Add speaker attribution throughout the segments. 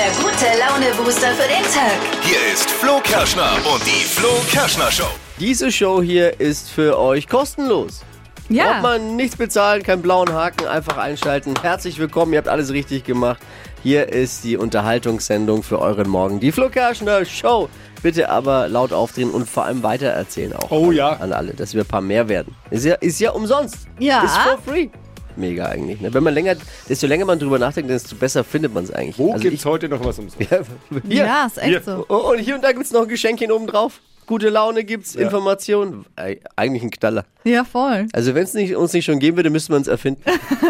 Speaker 1: der gute Laune-Booster für den Tag.
Speaker 2: Hier ist Flo Kerschner und die Flo Kerschner Show.
Speaker 3: Diese Show hier ist für euch kostenlos. Braucht
Speaker 4: Ja.
Speaker 3: man nichts bezahlen, keinen blauen Haken, einfach einschalten. Herzlich willkommen, ihr habt alles richtig gemacht. Hier ist die Unterhaltungssendung für euren Morgen. Die Flo Kerschner Show. Bitte aber laut aufdrehen und vor allem weitererzählen auch.
Speaker 5: Oh
Speaker 3: an,
Speaker 5: ja.
Speaker 3: An alle, dass wir ein paar mehr werden. Ist ja, ist ja umsonst.
Speaker 4: Ja.
Speaker 3: Ist for free. Mega eigentlich. Ne? Wenn man länger, desto länger man drüber nachdenkt, desto besser findet man es eigentlich.
Speaker 5: Wo
Speaker 3: Also
Speaker 5: gibt's heute noch was umsonst?
Speaker 3: Ja, hier.
Speaker 4: Ja, ist echt
Speaker 5: Hier.
Speaker 4: so.
Speaker 3: Oh, und hier und da gibt es noch ein Geschenkchen oben drauf. Gute Laune gibt's, Informationen. Äh, Eigentlich ein Knaller.
Speaker 4: Ja, voll.
Speaker 3: Also wenn es nicht, uns nicht schon geben würde, müssten wir uns erfinden.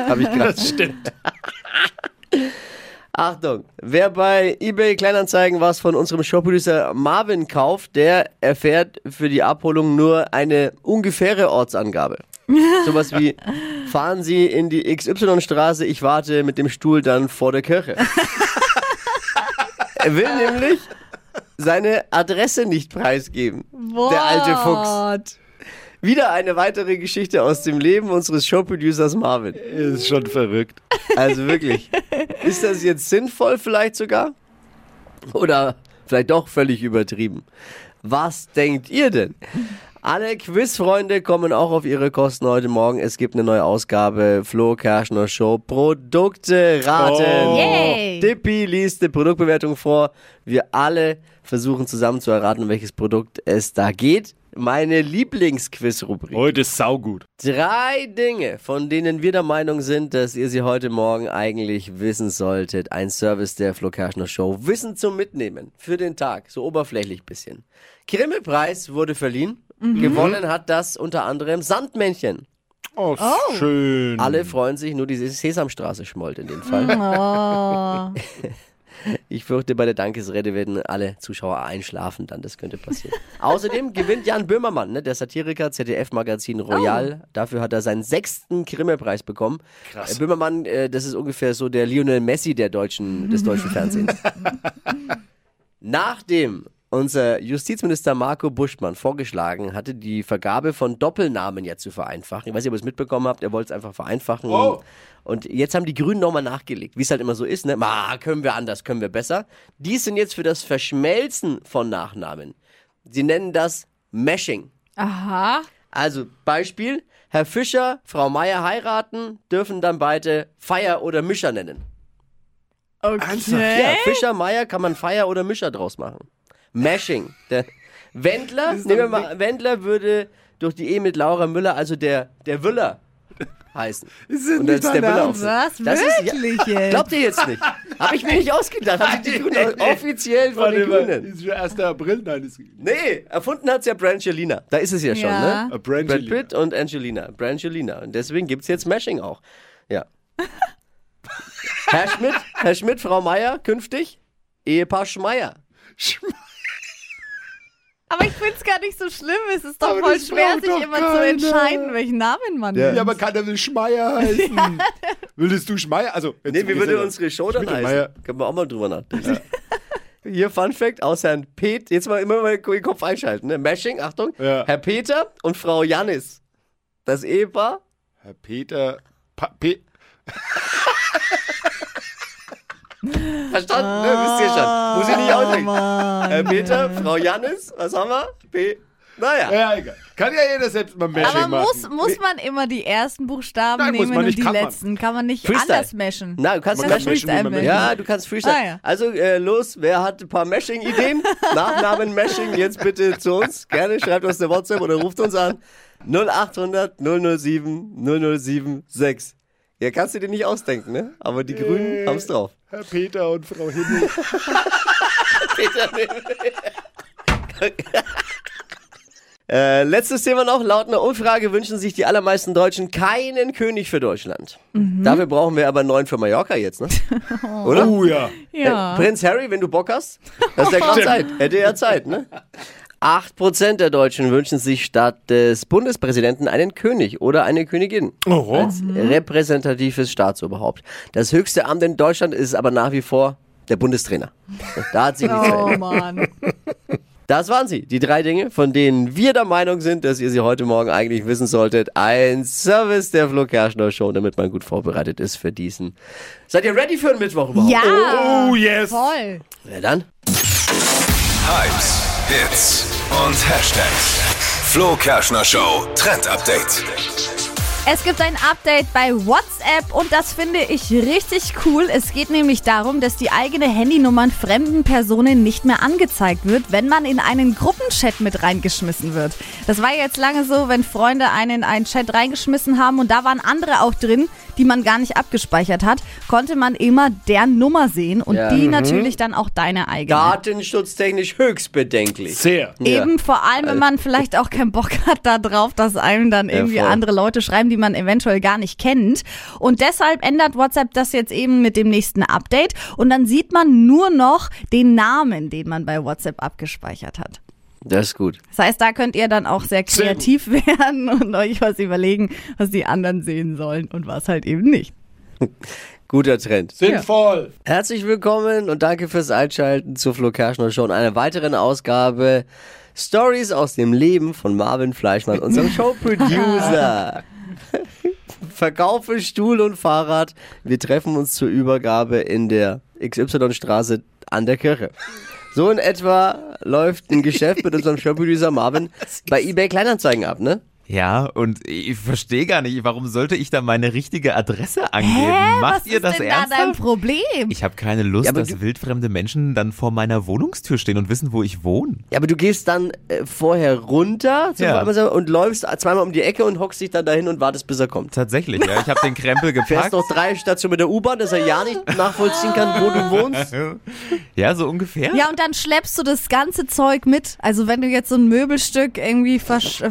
Speaker 3: Habe ich gedacht.
Speaker 5: Das stimmt.
Speaker 3: Achtung, wer bei eBay Kleinanzeigen was von unserem Showproducer Marvin kauft, der erfährt für die Abholung nur eine ungefähre Ortsangabe. Sowas wie, fahren Sie in die XY-Straße, ich warte mit dem Stuhl dann vor der Kirche. er will nämlich seine Adresse nicht preisgeben. Der alte Fuchs.
Speaker 4: What?
Speaker 3: Wieder eine weitere Geschichte aus dem Leben unseres Showproducers Marvin.
Speaker 5: Ist schon verrückt.
Speaker 3: Also wirklich. Ist das jetzt sinnvoll vielleicht sogar? Oder vielleicht doch völlig übertrieben? Was denkt ihr denn? Alle Quizfreunde kommen auch auf ihre Kosten heute Morgen. Es gibt eine neue Ausgabe. Flo Kerschner Show. Produkte raten.
Speaker 5: Oh.
Speaker 4: Yay.
Speaker 3: Dippi liest die Produktbewertung vor. Wir alle versuchen zusammen zu erraten, welches Produkt es da geht. Meine Lieblingsquiz-Rubrik.
Speaker 5: Heute ist saugut.
Speaker 3: Drei Dinge, von denen wir der Meinung sind, dass ihr sie heute Morgen eigentlich wissen solltet. Ein Service der Flo Kerschner Show. Wissen zum Mitnehmen für den Tag. So oberflächlich bisschen. Grimme-Preis wurde verliehen. Gewonnen hat das unter anderem Sandmännchen.
Speaker 5: Oh, schön.
Speaker 3: Alle freuen sich, nur diese Sesamstraße schmollt in dem Fall.
Speaker 4: Oh.
Speaker 3: Ich fürchte, bei der Dankesrede werden alle Zuschauer einschlafen dann. Das könnte passieren. Außerdem gewinnt Jan Böhmermann, ne, der Satiriker, ZDF-Magazin Royal. Dafür hat er seinen sechsten Grimme-Preis bekommen. Krass. Böhmermann, äh, das ist ungefähr so der Lionel Messi der deutschen, des deutschen Fernsehens. Nachdem unser Justizminister Marco Buschmann vorgeschlagen hatte, die Vergabe von Doppelnamen jetzt zu vereinfachen. Ich weiß nicht, ob ihr es mitbekommen habt, er wollte es einfach vereinfachen.
Speaker 5: Oh.
Speaker 3: Und jetzt haben die Grünen nochmal nachgelegt, wie es halt immer so ist. Ne? Ma, können wir anders, können wir besser. Die sind jetzt für das Verschmelzen von Nachnamen. Sie nennen das Meshing.
Speaker 4: Aha.
Speaker 3: Also Beispiel, Herr Fischer, Frau Meier heiraten, dürfen dann beide Feier oder Mischer nennen. Ja,
Speaker 4: Okay.
Speaker 3: Fischer, Meier kann man Feier oder Mischer draus machen. Mashing. Der Wendler, nehmen wir mal, Wendler würde durch die Ehe mit Laura Müller, also der, der Wüller heißen.
Speaker 5: Ist das
Speaker 3: Und
Speaker 5: nicht
Speaker 3: ist der Wüller auch.
Speaker 4: Was?
Speaker 3: Das ist- ja,
Speaker 4: Wirklich jetzt?
Speaker 3: Glaubt ihr jetzt nicht? Habe ich mir nicht ausgedacht. Haben die Grünen offiziell von den Grünen.
Speaker 5: Ist schon 1. April? Nein, ist
Speaker 3: Nee, erfunden hat's ja Brangelina. Da ist es ja schon,
Speaker 4: Ja.
Speaker 3: ne? Brad
Speaker 5: Brangelina.
Speaker 3: Pitt und Angelina. Brangelina. Und deswegen gibt's jetzt Mashing auch. Ja. Herr Schmidt, Herr Schmidt, Frau Meier, künftig Ehepaar Schmeier.
Speaker 4: Aber ich find's gar nicht so schlimm. Es ist doch
Speaker 5: Aber
Speaker 4: voll schwer, sich immer zu
Speaker 5: keiner.
Speaker 4: entscheiden, welchen Namen man
Speaker 3: Ja.
Speaker 4: nimmt.
Speaker 5: Ja, aber keiner will Schmeier heißen. Würdest du Schmeier? Also, jetzt
Speaker 3: Nee, wie würde
Speaker 5: ja-
Speaker 3: unsere Show dann heißen?
Speaker 5: Meier.
Speaker 3: Können wir auch mal drüber nachdenken. Hier Fun Fact aus Herrn Pet. Jetzt mal immer mal den Kopf einschalten. Ne? Mashing, Achtung.
Speaker 5: Ja.
Speaker 3: Herr Peter und Frau Jannis. Das Ehepaar.
Speaker 5: Herr Peter. Pa Pe
Speaker 3: Verstanden? Ne? Wisst ihr schon. Muss ich nicht ausdenken.
Speaker 4: Mann.
Speaker 3: Herr Peter, Frau Jannis. Was haben wir? P. Naja.
Speaker 5: ja, egal. Kann ja jeder selbst mal Mashing
Speaker 4: Aber
Speaker 5: machen.
Speaker 4: muss, muss man immer die ersten Buchstaben
Speaker 5: Nein,
Speaker 4: nehmen und die
Speaker 5: kann man.
Speaker 4: letzten? Kann man nicht
Speaker 3: Freestyle.
Speaker 4: anders meshen?
Speaker 3: Na, du kannst
Speaker 5: Man
Speaker 3: Mashing.
Speaker 5: kann möchte.
Speaker 3: Ja, du kannst Freestyle.
Speaker 4: Ah, ja.
Speaker 3: Also äh, los, wer hat ein paar Mashing-Ideen? Nachnamen Mashing, jetzt bitte zu uns. Gerne schreibt uns eine WhatsApp oder ruft uns an. 0800 007 007 Ja, kannst du dir nicht ausdenken, ne? Aber die Grünen haben's drauf.
Speaker 5: Herr Peter und Frau Himmel.
Speaker 3: Äh, letztes Thema noch. Laut einer Umfrage wünschen sich die allermeisten Deutschen keinen König für Deutschland. Dafür brauchen wir aber einen neuen für Mallorca jetzt, ne? Oder?
Speaker 5: oh ja.
Speaker 4: Ja.
Speaker 3: Äh, Prinz Harry, wenn du Bock hast, hast ja gerade Zeit. Hätte ja Zeit, ne? 8% der Deutschen wünschen sich statt des Bundespräsidenten einen König oder eine Königin.
Speaker 5: Oh.
Speaker 3: Als repräsentatives Staatsoberhaupt. Das höchste Amt in Deutschland ist aber nach wie vor der Bundestrainer. Da hat sich nichts
Speaker 4: Oh. Mann.
Speaker 3: Das waren sie, die drei Dinge, von denen wir der Meinung sind, dass ihr sie heute Morgen eigentlich wissen solltet. Ein Service der Flo Kerschner Show, damit man gut vorbereitet ist für diesen. Seid ihr ready für den Mittwoch überhaupt?
Speaker 4: Ja.
Speaker 5: Oh, yes.
Speaker 4: Voll.
Speaker 3: Ja, dann.
Speaker 2: Hypes, Hits und Hashtags. Flo Kerschner Show Trend Update.
Speaker 4: Es gibt ein Update bei WhatsApp und das finde ich richtig cool. Es geht nämlich darum, dass die eigene Handynummern fremden Personen nicht mehr angezeigt wird, wenn man in einen Gruppenchat mit reingeschmissen wird. Das war jetzt lange so, wenn Freunde einen in einen Chat reingeschmissen haben und da waren andere auch drin, die man gar nicht abgespeichert hat, konnte man immer deren Nummer sehen und
Speaker 3: Ja.
Speaker 4: die natürlich dann auch deine eigene.
Speaker 3: Datenschutztechnisch höchst bedenklich.
Speaker 5: Sehr.
Speaker 3: Ja.
Speaker 4: Eben vor allem, wenn man vielleicht auch keinen Bock hat da drauf, dass einem dann irgendwie
Speaker 3: voll.
Speaker 4: andere Leute schreiben, die man eventuell gar nicht kennt. Und deshalb ändert WhatsApp das jetzt eben mit dem nächsten Update. Und dann sieht man nur noch den Namen, den man bei WhatsApp abgespeichert hat.
Speaker 3: Das ist gut.
Speaker 4: Das heißt, da könnt ihr dann auch sehr
Speaker 5: Sehr
Speaker 4: kreativ werden und euch was überlegen, was die anderen sehen sollen und was halt eben nicht.
Speaker 3: Guter Trend.
Speaker 5: Sinnvoll.
Speaker 3: Herzlich willkommen und danke fürs Einschalten zur Flo Kerschner Show und einer weiteren Ausgabe Stories aus dem Leben von Marvin Fleischmann, unserem Showproducer. Verkaufe Stuhl und Fahrrad. Wir treffen uns zur Übergabe in der XY-Straße an der Kirche. So in etwa läuft ein Geschäft mit unserem Showproducer Marvin bei eBay Kleinanzeigen ab, ne?
Speaker 6: Ja, und ich verstehe gar nicht, warum sollte ich da meine richtige Adresse angeben?
Speaker 4: Hä?
Speaker 6: Macht
Speaker 4: was
Speaker 6: ihr
Speaker 4: ist
Speaker 6: das
Speaker 4: denn da dein
Speaker 6: ernsthaft?
Speaker 4: Problem?
Speaker 6: Ich habe keine Lust,
Speaker 3: Ja,
Speaker 6: dass wildfremde Menschen dann vor meiner Wohnungstür stehen und wissen, wo ich wohne.
Speaker 3: Ja, aber du gehst dann äh, vorher runter zum
Speaker 6: Ja.
Speaker 3: Und läufst zweimal um die Ecke und hockst dich dann dahin und wartest, bis er kommt.
Speaker 6: Tatsächlich, ja. Ich habe den Krempel
Speaker 3: Fährst
Speaker 6: gepackt.
Speaker 3: noch drei Stationen mit der U-Bahn, dass er ja nicht nachvollziehen kann, wo du wohnst.
Speaker 6: Ja, so ungefähr.
Speaker 4: Ja, und dann schleppst du das ganze Zeug mit. Also wenn du jetzt so ein Möbelstück irgendwie versch- äh,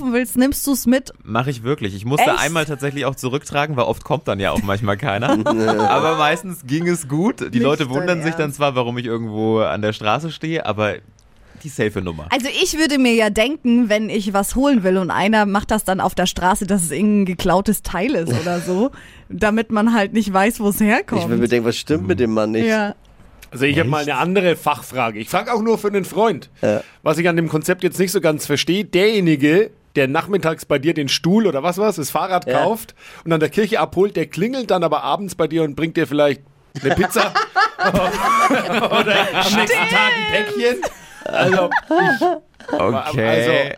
Speaker 4: verkaufen willst, nimmst du es mit.
Speaker 6: Mache ich wirklich. Ich musste
Speaker 4: Echt?
Speaker 6: einmal tatsächlich auch zurücktragen, weil oft kommt dann ja auch manchmal keiner. aber meistens ging es gut. Die
Speaker 4: Nicht
Speaker 6: Leute wundern sich dann
Speaker 4: Ernst.
Speaker 6: zwar, warum ich irgendwo an der Straße stehe, aber die safe Nummer.
Speaker 4: Also ich würde mir ja denken, wenn ich was holen will und einer macht das dann auf der Straße, dass es irgendein geklautes Teil ist oder so, damit man halt nicht weiß, wo es herkommt.
Speaker 3: Ich will mir denken, was stimmt mit dem Mann nicht?
Speaker 4: ja.
Speaker 5: Also ich habe mal eine andere Fachfrage. Ich frage auch nur für einen Freund.
Speaker 3: Ja.
Speaker 5: Was ich an dem Konzept jetzt nicht so ganz verstehe, derjenige, der nachmittags bei dir den Stuhl oder was was, das Fahrrad
Speaker 3: Ja.
Speaker 5: kauft und an der Kirche abholt, der klingelt dann aber abends bei dir und bringt dir vielleicht eine Pizza oder am nächsten Tag ein Päckchen. Also,
Speaker 6: Okay.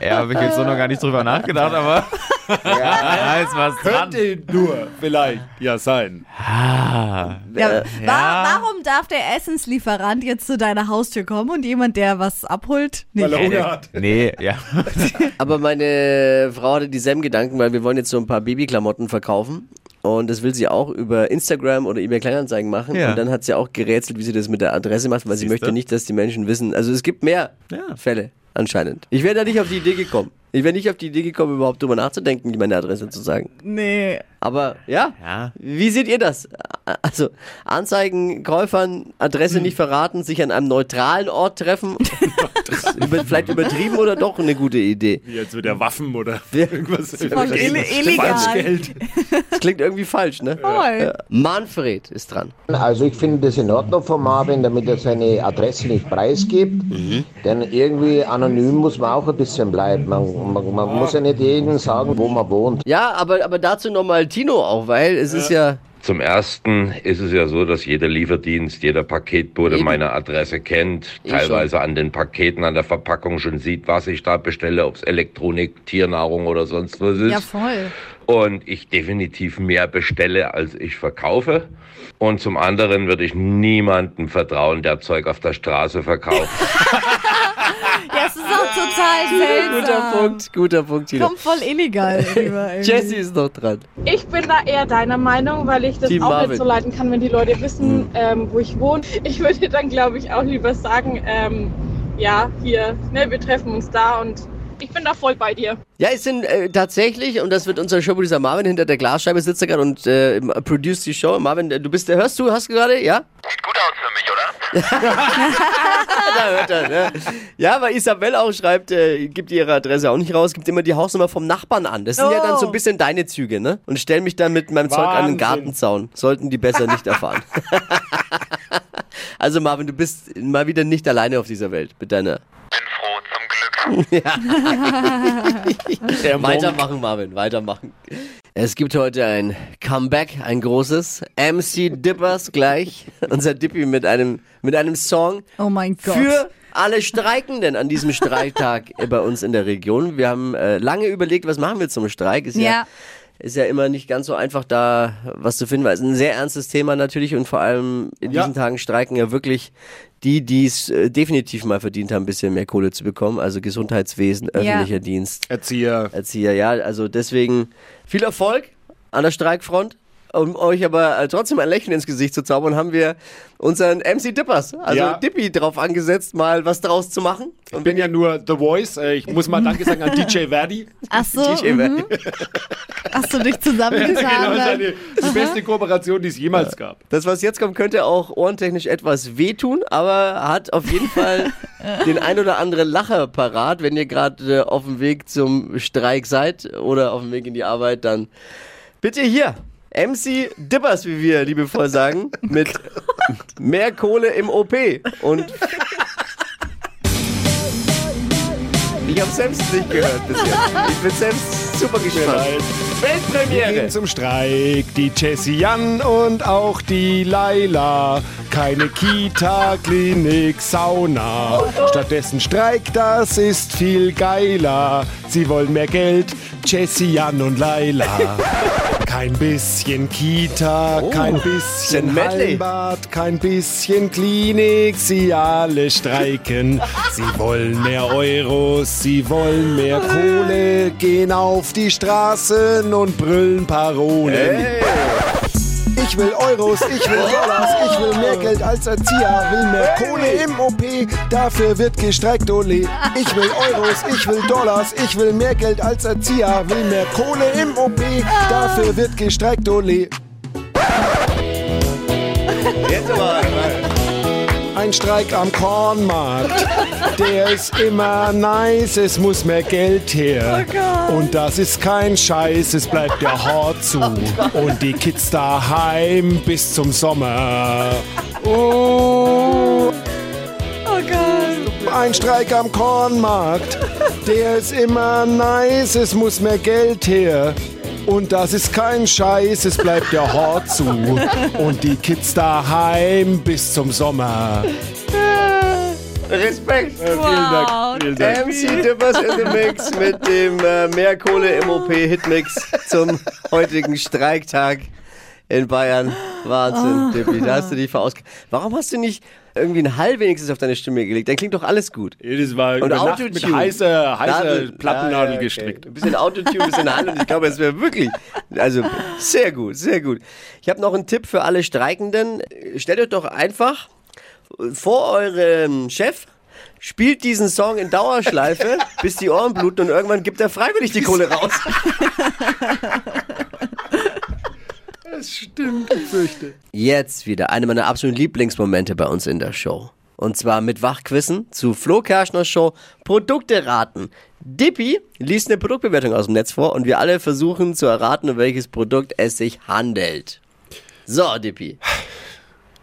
Speaker 6: ja, habe ich jetzt so noch gar nicht drüber nachgedacht, aber ja, ist was dran.
Speaker 5: könnte nur vielleicht ja sein.
Speaker 6: Ah.
Speaker 4: Ja,
Speaker 6: Ja.
Speaker 4: wa- Warum darf der Essenslieferant jetzt zu deiner Haustür kommen und jemand, der was abholt, nicht?
Speaker 5: Weil er Hunger hat.
Speaker 6: Nee, ja.
Speaker 3: Aber meine Frau hatte dieselben Gedanken, weil wir wollen jetzt so ein paar Babyklamotten verkaufen. Und das will sie auch über Instagram oder eBay Kleinanzeigen machen.
Speaker 6: Ja.
Speaker 3: Und dann hat sie auch gerätselt, wie sie das mit der Adresse macht, weil sie
Speaker 6: Siehste?
Speaker 3: möchte nicht, dass die Menschen wissen. Also es gibt mehr
Speaker 6: Ja.
Speaker 3: Fälle anscheinend. Ich wäre da nicht auf die Idee gekommen. Ich wäre nicht auf die Idee gekommen, überhaupt drüber nachzudenken, meine Adresse zu sagen.
Speaker 4: Nee.
Speaker 3: Aber ja,
Speaker 6: Ja.
Speaker 3: wie seht ihr das? Also Anzeigen, Käufern, Adresse nicht verraten, sich an einem neutralen Ort treffen. Über- Vielleicht übertrieben oder doch eine gute Idee.
Speaker 5: Wie jetzt mit der Waffen oder
Speaker 3: Ja.
Speaker 5: irgendwas.
Speaker 4: Voll ille- illegal.
Speaker 5: Falschgeld.
Speaker 3: Das klingt irgendwie falsch, ne?
Speaker 4: Voll.
Speaker 3: Manfred ist dran.
Speaker 7: Also ich finde das in Ordnung von Marvin, damit er seine Adresse nicht preisgibt. Denn irgendwie anonym muss man auch ein bisschen bleiben. Man, man, man muss ja nicht jedem sagen, wo man wohnt.
Speaker 3: Ja, aber, aber dazu nochmal Tino auch, weil es ist ja.
Speaker 8: Zum ersten ist es ja so, dass jeder Lieferdienst, jeder Paketbote
Speaker 3: Eben.
Speaker 8: meine Adresse kennt,
Speaker 3: Eh
Speaker 8: teilweise an den Paketen, an der Verpackung schon sieht, was ich da bestelle, ob es Elektronik, Tiernahrung oder sonst was ist.
Speaker 4: Ja, voll.
Speaker 8: Und ich definitiv mehr bestelle, als ich verkaufe. Und zum anderen würde ich niemandem vertrauen, der Zeug auf der Straße verkauft.
Speaker 4: Ja, es ist auch total seltsam.
Speaker 3: Guter Punkt, guter Punkt, Tino.
Speaker 4: Kommt voll illegal rüber.
Speaker 3: Jessie ist noch dran.
Speaker 9: Ich bin da eher deiner Meinung, weil ich das
Speaker 3: Team
Speaker 9: auch
Speaker 3: Marvin.
Speaker 9: nicht so leiden kann, wenn die Leute wissen, ähm, wo ich wohne. Ich würde dann, glaube ich, auch lieber sagen, ähm, ja, hier, ne, wir treffen uns da und ich bin da voll bei dir.
Speaker 3: Ja, es sind äh, tatsächlich, und das wird unser Showproducer Marvin hinter der Glasscheibe sitzt er gerade und äh, produce die Show. Marvin, äh, du bist der, hörst du, hast du gerade, ja?
Speaker 2: Sieht gut aus für mich, oder?
Speaker 3: Da hört er, ne? Ja, weil Isabel auch schreibt, äh, gibt ihre Adresse auch nicht raus, gibt immer die Hausnummer vom Nachbarn an. Das sind ja dann so ein bisschen deine Züge, ne? Und stell mich dann mit meinem Zeug an den. Gartenzaun. Sollten die besser nicht erfahren. Also Marvin, du bist mal wieder nicht alleine auf dieser Welt mit deiner.
Speaker 10: Bin froh, zum Glück.
Speaker 5: Der Monk.
Speaker 3: Weitermachen, Marvin, weitermachen. Es gibt heute ein Comeback, ein großes. MC Dippers gleich. Unser Dippy mit einem, mit einem Song
Speaker 4: Oh mein Gott.
Speaker 3: für alle Streikenden an diesem Streiktag bei uns in der Region. Wir haben äh, lange überlegt, was machen wir zum Streik. Ist ja.
Speaker 4: Ja.
Speaker 3: ist ja immer nicht ganz so einfach, da was zu finden, weil es ist ein sehr ernstes Thema natürlich und vor allem in
Speaker 5: Ja.
Speaker 3: diesen Tagen streiken ja wirklich die, die es äh, definitiv mal verdient haben, ein bisschen mehr Kohle zu bekommen. Also Gesundheitswesen, öffentlicher Dienst,
Speaker 5: Erzieher.
Speaker 3: Erzieher, ja. Also deswegen viel Erfolg an der Streikfront. Um euch aber äh, trotzdem ein Lächeln ins Gesicht zu zaubern, haben wir unseren MC Dippers, also
Speaker 5: Ja.
Speaker 3: Dippy, drauf angesetzt, mal was draus zu machen.
Speaker 5: Ich bin ja nur The Voice. Äh, Ich muss mal Danke sagen an DJ Verdi.
Speaker 4: Ach so,
Speaker 3: DJ
Speaker 4: mhm. hast du dich zusammengetan?
Speaker 5: genau,
Speaker 4: dann?
Speaker 5: seine, die beste Kooperation, die es jemals gab.
Speaker 3: Das, was jetzt kommt, könnte auch ohrentechnisch etwas wehtun, aber hat auf jeden Fall den ein oder anderen Lacher parat. Wenn ihr gerade äh, auf dem Weg zum Streik seid oder auf dem Weg in die Arbeit, dann bitte hier. MC Dippers, wie wir liebevoll sagen, mit mehr Kohle im OP. Und ich habe selbst nicht gehört bisher. Ich bin selbst super gespannt.
Speaker 5: Wir
Speaker 3: Weltpremiere.
Speaker 5: gehen zum Streik, die Jessie Jan und auch die Laila. Keine Kita, Klinik, Sauna. Stattdessen Streik, das ist viel geiler. Sie wollen mehr Geld, Jessie Jan und Laila. Kein bisschen Kita, kein bisschen. Hallenbad, kein bisschen Klinik. Sie alle streiken. Sie wollen mehr Euros, sie wollen mehr Kohle, gehen auf die Straßen und brüllen Parolen. Ich will Euros, ich will Dollars, ich will mehr Geld als Erzieher, will mehr Kohle im OP, dafür wird gestreikt, ole. Ich will Euros, ich will Dollars, ich will mehr Geld als Erzieher, will mehr Kohle im OP, dafür wird gestreikt, ole. Ein Streik am Kornmarkt, der ist immer nice, es muss mehr Geld her. Und das ist kein Scheiß, es bleibt der Hort zu. Und die Kids daheim bis zum Sommer. Oh. Ein Streik am Kornmarkt, der ist immer nice, es muss mehr Geld her. Und das ist kein Scheiß, es bleibt der Hort zu. Und die Kids daheim bis zum Sommer.
Speaker 3: Respekt.
Speaker 4: Wow.
Speaker 5: Vielen Dank.
Speaker 3: MC Dippers in the Mix mit dem äh, Mehr Kohle im OP Hitmix zum heutigen Streiktag in Bayern. Wahnsinn, Dippi, da hast du dich verausgabt. Warum hast du nicht irgendwie einen Hall wenigstens auf deine Stimme gelegt? Dann klingt doch alles gut.
Speaker 5: Das war
Speaker 3: Und
Speaker 5: über Nacht mit
Speaker 3: Autotune.
Speaker 5: heißer, heißer
Speaker 3: Nadel-
Speaker 5: Plattennadel
Speaker 3: Ja, ja, okay.
Speaker 5: gestrickt.
Speaker 3: Ein bisschen Autotune, ein bisschen Hall und ich glaube, es wäre wirklich, also sehr gut, sehr gut. Ich habe noch einen Tipp für alle Streikenden. Stellt euch doch einfach vor eurem Chef, spielt diesen Song in Dauerschleife, bis die Ohren bluten und irgendwann gibt er freiwillig die Kohle raus.
Speaker 5: Das stimmt, ich fürchte.
Speaker 3: Jetzt wieder eine meiner absoluten Lieblingsmomente bei uns in der Show. Und zwar mit Wachquissen zu Flo Kerschner Show Produkte raten. Dippy liest eine Produktbewertung aus dem Netz vor und wir alle versuchen zu erraten, um welches Produkt es sich handelt. So, Dippy.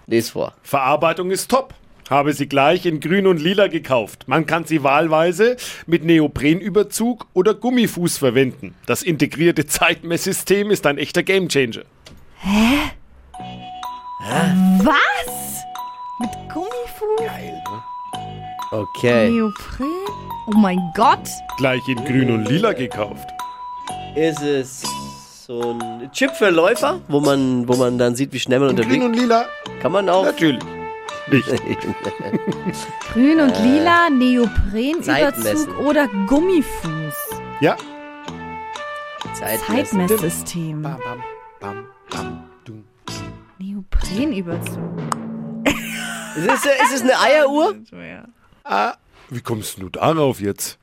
Speaker 3: Lies vor.
Speaker 5: Verarbeitung ist top. Habe sie gleich in grün und lila gekauft. Man kann sie wahlweise mit Neoprenüberzug oder Gummifuß verwenden. Das integrierte Zeitmesssystem ist ein echter Gamechanger.
Speaker 4: Was? Mit Gummifuß?
Speaker 3: Okay.
Speaker 4: Neopren? Oh mein Gott.
Speaker 5: Gleich in grün und lila gekauft.
Speaker 3: Ist es so ein Chip für Läufer, wo man, wo man dann sieht, wie schnell man
Speaker 5: Grün
Speaker 3: unterwegs
Speaker 5: und lila?
Speaker 3: Kann man auch.
Speaker 5: Natürlich. Nicht.
Speaker 4: Grün und lila, Neoprenüberzug oder Gummifuß.
Speaker 5: Ja.
Speaker 4: Zeitmesssystem.
Speaker 5: Bam, bam, bam.
Speaker 4: Neoprenüberzug.
Speaker 3: Ist es, ist es eine Eieruhr?
Speaker 5: Ah, wie kommst du darauf jetzt?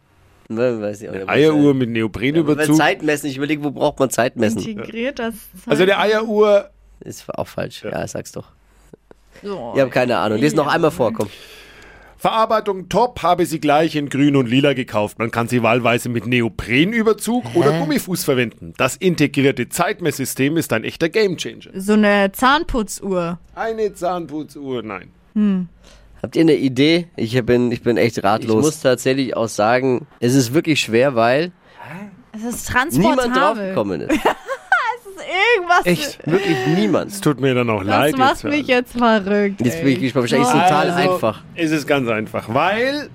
Speaker 3: Weiß ich auch nicht.
Speaker 5: Eieruhr mit Neoprenüberzug.
Speaker 3: Zeitmessen, ich überlege, wo braucht man Zeitmessen?
Speaker 4: Integriert das.
Speaker 5: Also der Eieruhr
Speaker 3: Ist auch falsch. Ja, sag's doch.
Speaker 4: So.
Speaker 3: Ich habe keine Ahnung. Lies noch einmal vor, komm.
Speaker 5: Verarbeitung top, habe sie gleich in grün und lila gekauft. Man kann sie wahlweise mit Neoprenüberzug oder Gummifuß verwenden. Das integrierte Zeitmesssystem ist ein echter Gamechanger.
Speaker 4: So eine Zahnputzuhr.
Speaker 5: Eine Zahnputzuhr, nein.
Speaker 3: Habt ihr eine Idee? Ich bin, ich bin echt ratlos. Ich muss tatsächlich auch sagen, es ist wirklich schwer, weil
Speaker 4: Es ist
Speaker 3: niemand draufgekommen ist.
Speaker 4: Irgendwas.
Speaker 3: Echt, wirklich niemand.
Speaker 5: Es tut mir dann auch
Speaker 4: Das
Speaker 5: leid.
Speaker 4: macht
Speaker 5: jetzt,
Speaker 4: mich jetzt verrückt.
Speaker 3: Jetzt bin ich gespannt. Wahrscheinlich ist es total
Speaker 5: Also,
Speaker 3: einfach.
Speaker 5: Es ist ganz einfach, weil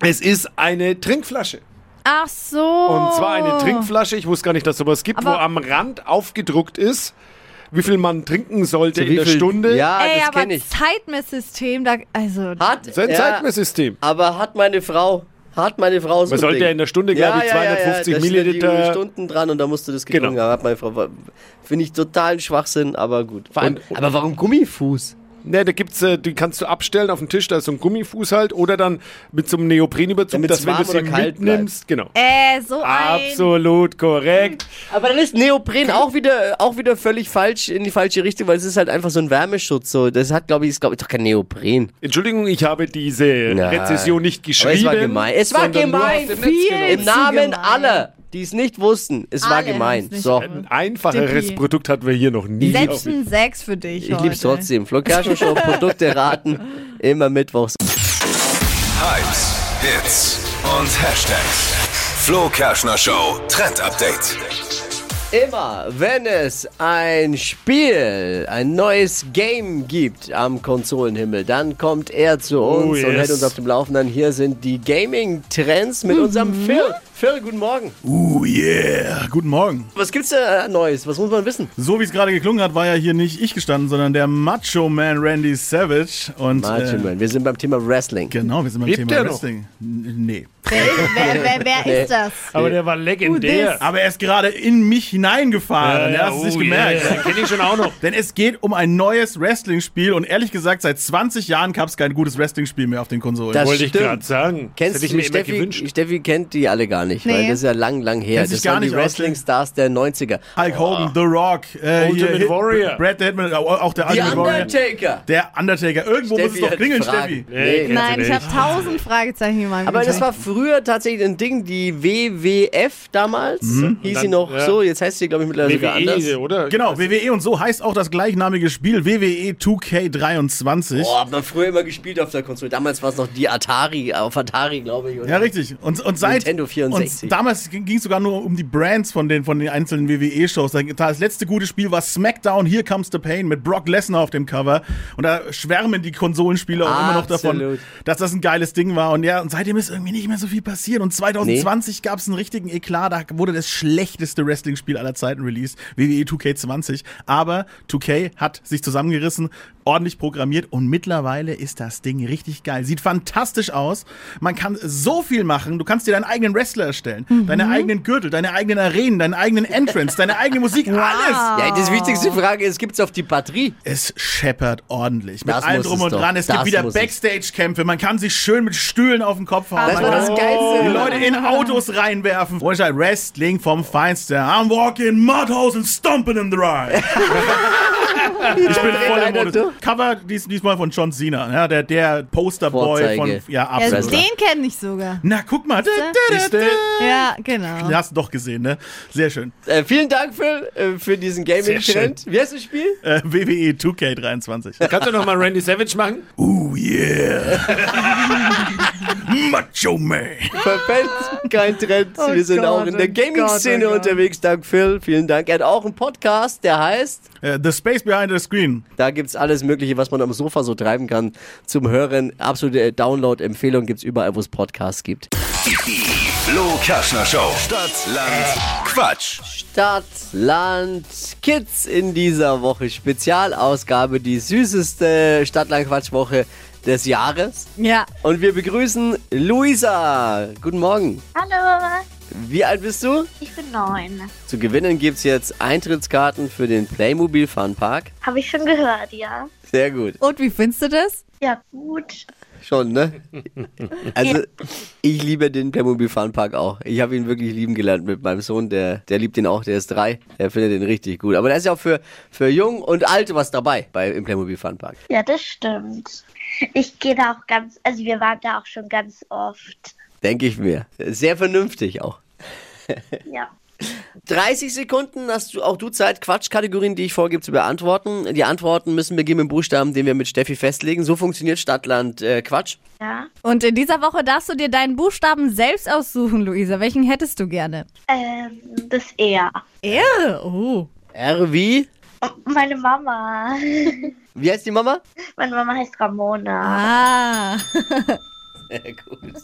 Speaker 5: es ist eine Trinkflasche.
Speaker 4: Ach so.
Speaker 5: Und zwar eine Trinkflasche, ich wusste gar nicht, dass sowas gibt, wo
Speaker 4: Aber-
Speaker 5: am Rand aufgedruckt ist, wie viel man trinken sollte in
Speaker 3: wie
Speaker 5: der
Speaker 3: viel-
Speaker 5: Stunde.
Speaker 3: Ja,
Speaker 4: Ey,
Speaker 3: das kenne ich.
Speaker 4: Zeitmesssystem, da, also.
Speaker 3: Hat,
Speaker 5: Das ist ein
Speaker 3: ja,
Speaker 5: Zeitmesssystem.
Speaker 3: aber hat meine Frau, hat meine Frau so
Speaker 5: Man
Speaker 3: ein
Speaker 5: sollte
Speaker 3: Ding.
Speaker 5: ja in der Stunde, glaube ich, 250
Speaker 3: da stehen
Speaker 5: Milliliter-
Speaker 3: Die Stunden dran und da musst du das getrunken
Speaker 5: Genau.
Speaker 3: haben. Hat meine Frau. Finde ich totalen Schwachsinn, aber gut. Allem,
Speaker 5: Und-
Speaker 3: aber warum Gummifuß?
Speaker 5: Ne, da gibt's, äh, die kannst du abstellen auf den Tisch, da ist so ein Gummifuß halt, oder dann mit so einem Neoprenüberzug,
Speaker 3: Damit's
Speaker 5: dass wenn du sie
Speaker 3: oder kalt
Speaker 5: mitnimmst, genau.
Speaker 4: Äh, so ein.
Speaker 5: Absolut korrekt.
Speaker 3: Aber dann ist Neopren auch wieder, auch wieder völlig falsch in die falsche Richtung, weil es ist halt einfach so ein Wärmeschutz. So. Das hat, glaube ich, ist, glaube ich, doch kein Neopren.
Speaker 5: Entschuldigung, ich habe diese
Speaker 3: Nein.
Speaker 5: Rezession nicht
Speaker 3: Aber
Speaker 5: geschrieben.
Speaker 3: es war gemein. Es war
Speaker 5: sondern nur
Speaker 3: gemein.
Speaker 5: dem Netz genommen.
Speaker 3: Im Namen aller, die es nicht wussten. Es war
Speaker 4: Alle
Speaker 3: gemein.
Speaker 4: haben's nicht
Speaker 3: So.
Speaker 5: Ein einfacheres
Speaker 4: Dippi.
Speaker 5: Produkt hatten wir hier noch nie.
Speaker 4: ein Sechs für dich.
Speaker 3: Ich lieb's trotzdem. Flo Kerschner Show, Produkte raten. Immer mittwochs.
Speaker 2: Hypes, Hits und Hashtags. Flo Kerschner Show Trend Update.
Speaker 3: Immer, wenn es ein Spiel, ein neues Game gibt am Konsolenhimmel, dann kommt er zu uns
Speaker 5: Oh,
Speaker 3: und
Speaker 5: yes.
Speaker 3: hält uns auf dem Laufenden. Hier sind die Gaming-Trends mit unserem Phil. Phil, guten Morgen.
Speaker 11: Oh yeah, guten Morgen.
Speaker 3: Was gibt's da Neues? Was muss man wissen?
Speaker 11: So wie es gerade geklungen hat, war ja hier nicht ich gestanden, sondern der Macho Man Randy Savage. Und,
Speaker 3: Martin,
Speaker 11: äh,
Speaker 3: Mann, wir sind beim Thema Wrestling.
Speaker 11: Genau, wir sind beim
Speaker 5: Lebt
Speaker 11: Thema
Speaker 5: der noch?
Speaker 11: Wrestling. N- Nee.
Speaker 4: Wer, wer, wer, wer ist das?
Speaker 5: Aber der war legendär.
Speaker 11: Aber er ist gerade in mich hineingefahren. er hat es nicht
Speaker 5: oh
Speaker 11: gemerkt.
Speaker 5: yeah, Kenn ich schon auch noch.
Speaker 11: Denn es geht um ein neues Wrestling-Spiel und ehrlich gesagt, seit 20 Jahren gab es kein gutes Wrestling-Spiel mehr auf den Konsolen.
Speaker 3: Das
Speaker 5: Wollte ich
Speaker 3: stimmt.
Speaker 5: gerade sagen.
Speaker 3: Kennst
Speaker 5: das hätte ich
Speaker 3: du
Speaker 5: mir immer
Speaker 3: Steffi?
Speaker 5: gewünscht.
Speaker 3: Steffi kennt die alle gar nicht, weil
Speaker 4: Nee.
Speaker 3: das ist ja lang, lang her. Das
Speaker 11: gar
Speaker 3: waren die
Speaker 11: nicht aus,
Speaker 3: Wrestling-Stars der 90er.
Speaker 11: Hulk Hogan, The Rock, äh,
Speaker 5: Ultimate
Speaker 11: hier,
Speaker 5: Warrior.
Speaker 11: Brad the Hitman, auch auch der
Speaker 3: The
Speaker 11: Ultimate Warrior.
Speaker 3: Undertaker.
Speaker 11: Der Undertaker. Irgendwo muss es doch klingeln,
Speaker 3: Fragen.
Speaker 11: Steffi.
Speaker 5: Nee, du
Speaker 4: Nein, ich
Speaker 5: nicht.
Speaker 4: habe tausend Fragezeichen in meinem
Speaker 3: Aber das war früher tatsächlich ein Ding, die WWF damals. Hieß sie
Speaker 5: Dann-
Speaker 3: noch
Speaker 5: ja.
Speaker 3: so, jetzt heißt sie, glaube ich, mittlerweile sogar anders.
Speaker 5: WWE, oder?
Speaker 11: Genau, WWE und so heißt auch das gleichnamige Spiel E WWE 2K23.
Speaker 3: Boah, hat man früher immer gespielt auf der Konsole. Damals war es noch die Atari, auf Atari, glaube ich. oder?
Speaker 11: Ja, richtig. Und, und seit
Speaker 3: Nintendo 64.
Speaker 11: Und damals ging es sogar nur um die Brands von den, von den einzelnen WWE-Shows. Das letzte gute Spiel war SmackDown Here Comes the Pain mit Brock Lesnar auf dem Cover. Und da schwärmen die Konsolenspieler auch immer noch davon, dass das ein geiles Ding war. Und ja, und seitdem ist irgendwie nicht mehr so viel passiert. Und 2020 gab es einen richtigen Eklat. Da wurde das schlechteste Wrestling-Spiel aller Zeiten released. WWE 2K20. Aber 2K hat sich zusammengerissen, ordentlich programmiert und mittlerweile ist das Ding richtig geil. Sieht fantastisch aus. Man kann so viel machen. Du kannst dir deinen eigenen Wrestler erstellen, deine eigenen Gürtel, deine eigenen Arenen, deinen eigenen Entrance, deine eigene Musik, alles.
Speaker 3: Ja, die wichtigste Frage ist, gibt es auf die Batterie?
Speaker 11: Es scheppert ordentlich. Mit
Speaker 3: Das
Speaker 11: allem drum
Speaker 3: es
Speaker 11: und dran. Es
Speaker 3: Das
Speaker 11: gibt wieder. Backstage-Kämpfe. Man kann sich schön mit Stühlen auf den Kopf hauen.
Speaker 3: Das war das Geilste.
Speaker 11: Die Leute in Autos reinwerfen. Und halt Wrestling vom Feinsten. I'm walking mudhouse and stomping in the ride. ich bin voll im Modus. Cover dies, diesmal von John Cena. Ja, der, der Posterboy von. Ja,
Speaker 4: ja, den kenne ich sogar.
Speaker 11: Na, guck mal.
Speaker 5: Siehste?
Speaker 4: Ja, genau.
Speaker 11: Den hast du doch gesehen, ne? Sehr schön.
Speaker 3: Äh, vielen Dank, Phil, äh, für diesen Gaming-Trend. Wie heißt das Spiel?
Speaker 11: Äh, WWE 2K23.
Speaker 5: Kannst du noch mal Randy Savage machen?
Speaker 11: Oh yeah. Macho Man.
Speaker 3: Verpennt, kein Trend.
Speaker 4: Oh
Speaker 3: Wir sind
Speaker 4: Gott,
Speaker 3: auch in der
Speaker 4: oh
Speaker 3: Gaming-Szene
Speaker 4: Gott, oh
Speaker 3: unterwegs. Dank Phil, vielen Dank. Er hat auch einen Podcast, der heißt...
Speaker 11: Äh, The Space Behind the Screen.
Speaker 3: Da gibt's alles Mögliche, was man am Sofa so treiben kann zum Hören. Absolute Download-Empfehlung gibt's überall, wo es Podcasts gibt.
Speaker 2: Die Flo Kerschner Show. Stadt, Land, Quatsch.
Speaker 3: Stadt, Land, Kids in dieser Woche. Spezialausgabe, die süßeste Stadtland-Quatsch-Woche des Jahres.
Speaker 4: Ja,
Speaker 3: Und wir begrüßen Luisa. Guten Morgen.
Speaker 12: Hallo,
Speaker 3: Wie alt bist du?
Speaker 12: ich bin neun.
Speaker 3: Zu gewinnen gibt's jetzt Eintrittskarten für den Playmobil Fun Park.
Speaker 12: Habe ich schon gehört, ja.
Speaker 3: Sehr gut.
Speaker 4: und wie findest du das?
Speaker 12: Ja, gut.
Speaker 3: Schon, ne? Also, ich liebe den Playmobil Fun Park auch. Ich habe ihn wirklich lieben gelernt mit meinem Sohn. Der, der liebt ihn auch, der ist drei. Der findet ihn richtig gut. Aber da ist ja auch für, für Jung und Alt was dabei bei, im Playmobil Fun Park.
Speaker 12: Ja, das stimmt. Ich gehe da auch ganz, also wir waren da auch schon ganz oft.
Speaker 3: Denke ich mir. Sehr vernünftig auch.
Speaker 12: Ja.
Speaker 3: 30 Sekunden hast du auch du Zeit, Quatschkategorien, die ich vorgebe, zu beantworten. Die Antworten müssen beginnen mit dem Buchstaben, den wir mit Steffi festlegen. So funktioniert Stadtland äh, Quatsch.
Speaker 12: Ja.
Speaker 4: Und in dieser Woche darfst du dir deinen Buchstaben selbst aussuchen, Luisa. Welchen hättest du gerne?
Speaker 12: Ähm, das R.
Speaker 4: R? Oh.
Speaker 3: R wie?
Speaker 12: Meine Mama.
Speaker 3: Wie heißt die Mama?
Speaker 12: Meine Mama heißt Ramona.
Speaker 4: Ah.
Speaker 3: Sehr gut.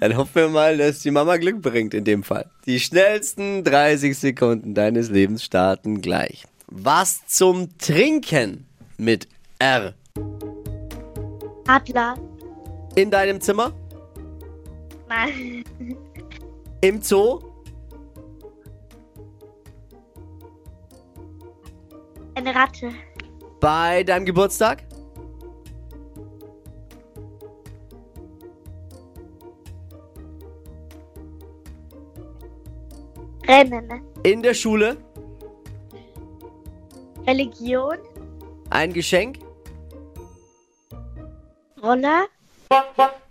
Speaker 3: Dann hoffen wir mal, dass die Mama Glück bringt in dem Fall. Die schnellsten 30 Sekunden deines Lebens starten gleich. Was zum Trinken mit R?
Speaker 12: Adler.
Speaker 3: In deinem Zimmer?
Speaker 12: Nein.
Speaker 3: Im Zoo?
Speaker 12: Eine Ratte.
Speaker 3: Bei deinem Geburtstag?
Speaker 12: Rennen.
Speaker 3: In der Schule?
Speaker 12: Religion.
Speaker 3: Ein Geschenk?
Speaker 12: Roller.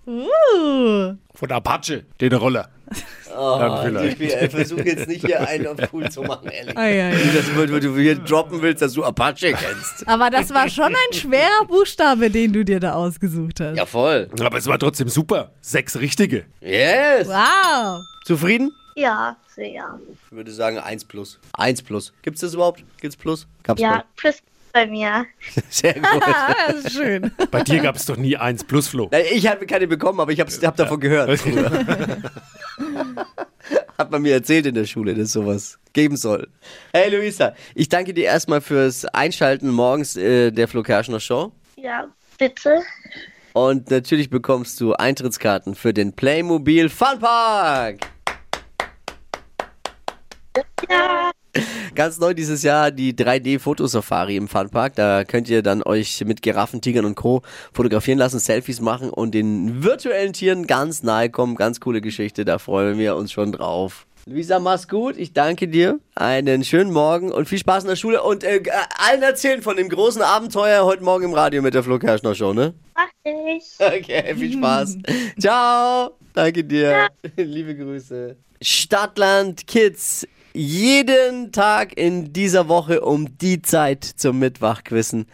Speaker 4: Uh.
Speaker 5: Von Apache, den Roller.
Speaker 3: Oh,
Speaker 5: vielleicht.
Speaker 3: ich versuche jetzt nicht hier einen auf cool zu machen, ehrlich.
Speaker 4: Ei, ei.
Speaker 3: Nicht, dass du, du hier droppen willst, dass du Apache kennst.
Speaker 4: Aber das war schon ein schwerer Buchstabe, den du dir da ausgesucht hast.
Speaker 3: Ja, voll.
Speaker 5: Aber es war trotzdem super. Sechs richtige.
Speaker 3: Yes.
Speaker 4: Wow.
Speaker 3: Zufrieden?
Speaker 12: Ja, sehr.
Speaker 3: Ich würde sagen 1 plus. 1 plus. Gibt's das überhaupt? Gibt's plus? Gab's
Speaker 12: Ja,
Speaker 3: mal.
Speaker 12: plus bei mir.
Speaker 3: Sehr gut.
Speaker 4: Ah, das ist schön.
Speaker 5: Bei dir gab es doch nie eins plus Flo.
Speaker 3: Nein, Ich habe keine bekommen, aber ich habe hab davon gehört. Hat man mir erzählt in der Schule, dass es sowas geben soll. Hey Luisa, ich danke dir erstmal fürs Einschalten morgens äh, der Flo Kerschner Show.
Speaker 12: Ja, bitte.
Speaker 3: Und natürlich bekommst du Eintrittskarten für den Playmobil Funpark.
Speaker 12: Ja.
Speaker 3: Ganz neu dieses Jahr die 3D-Fotosafari im Funpark. Da könnt ihr dann euch mit Giraffen, Tigern und Co. fotografieren lassen, Selfies machen und den virtuellen Tieren ganz nahe kommen. Ganz coole Geschichte, da freuen wir uns schon drauf. Luisa, mach's gut. Ich danke dir. Einen schönen Morgen und viel Spaß in der Schule. Und äh, allen erzählen von dem großen Abenteuer heute Morgen im Radio mit der Flo Kerschner Show, ne?
Speaker 12: Mach ich.
Speaker 3: Okay, viel Spaß. Ciao. Danke dir. Liebe Grüße. Stadtland Kids. Jeden Tag in dieser Woche um die Zeit zum Mittwachquissen.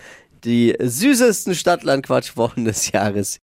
Speaker 3: Die süßesten Stadtland-Quatschwochen des Jahres.